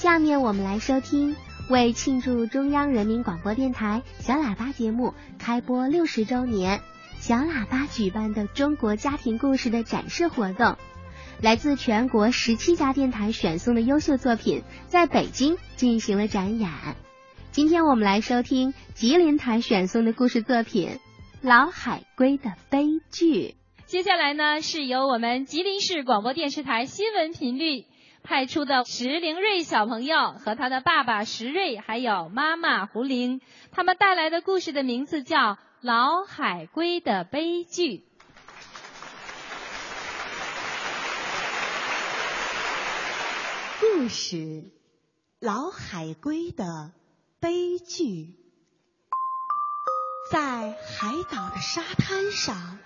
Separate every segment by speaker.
Speaker 1: 下面我们来收听为庆祝中央人民广播电台小喇叭节目开播六十周年，小喇叭举办的中国家庭故事的展示活动。来自全国十七家电台选送的优秀作品，在北京进行了展演。今天我们来收听吉林台选送的故事作品《老海龟的悲剧》。
Speaker 2: 接下来呢，是由我们吉林市广播电视台新闻频率派出的石灵瑞小朋友和他的爸爸石瑞，还有妈妈胡玲，他们带来的故事的名字叫《老海龟的悲剧》。
Speaker 3: 故事：老海龟的悲剧。在海岛的沙滩上，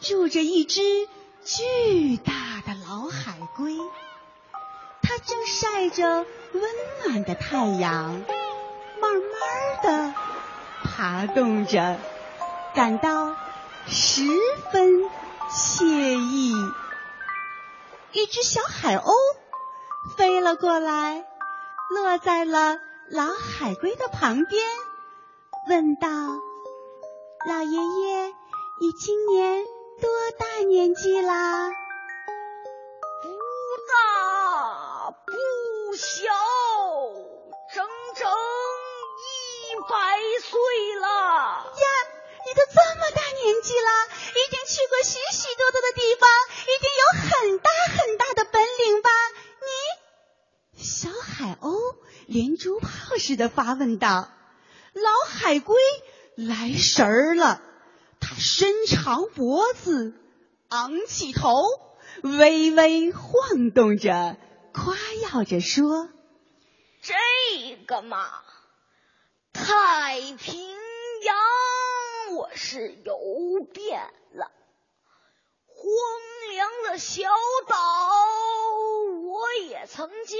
Speaker 3: 住着一只巨大的晒着温暖的太阳，慢慢的爬动着，感到十分惬意。一只小海鸥。飞了过来，落在了老海龟的旁边，问道：“老爷爷，你今年多大年纪啦？”“去过许许多多的地方，一定有很大很大的本领吧？”你小海鸥连珠炮似的发问道：“老海龟来神儿了，它伸长脖子，昂起头，微微晃动着，夸耀着说：‘
Speaker 4: 这个嘛，太平洋我是游遍，小岛我也曾经。’”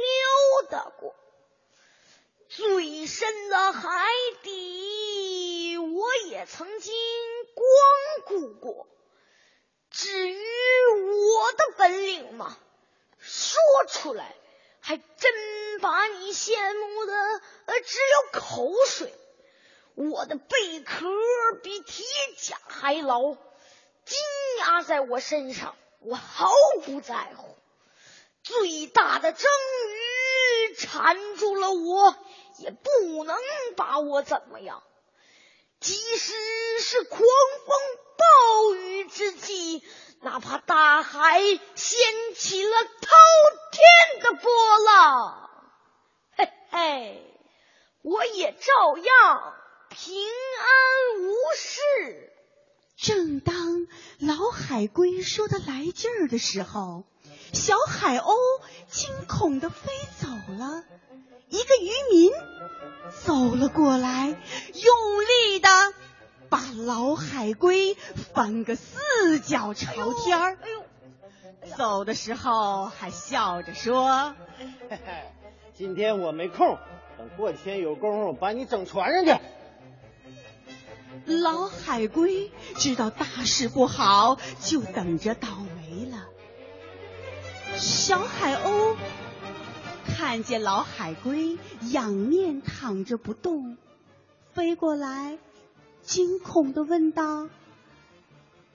Speaker 4: 溜达过最深的海底，我也曾经光顾过。至于我的本领嘛，说出来还真把你羡慕的呃只有口水。我的贝壳比铁甲还牢，紧压在我身上，我毫不在乎。最大的章鱼缠住了我，也不能把我怎么样。即使是狂风暴雨之际，哪怕大海掀起了滔天的波浪，嘿嘿，我也照样平安无事。
Speaker 3: 正当老海龟说的来劲儿的时候。小海鸥惊恐的飞走了，一个渔民走了过来，用力的把老海龟翻个四脚朝天儿。哎呦，走的时候还笑着说：“
Speaker 5: 嘿嘿，今天我没空，等过几天有功夫把你整船上去。”
Speaker 3: 老海龟知道大事不好，就等着倒霉了。小海鸥看见老海龟仰面躺着不动，飞过来，惊恐的问道：“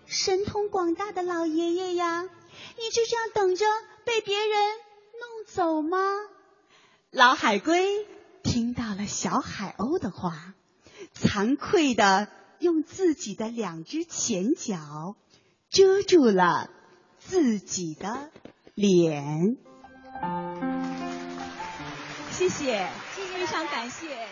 Speaker 3: 神通广大的老爷爷呀，你就这样等着被别人弄走吗？”老海龟听到了小海鸥的话，惭愧的用自己的两只前脚遮住了自己的。脸，谢谢，非常感谢。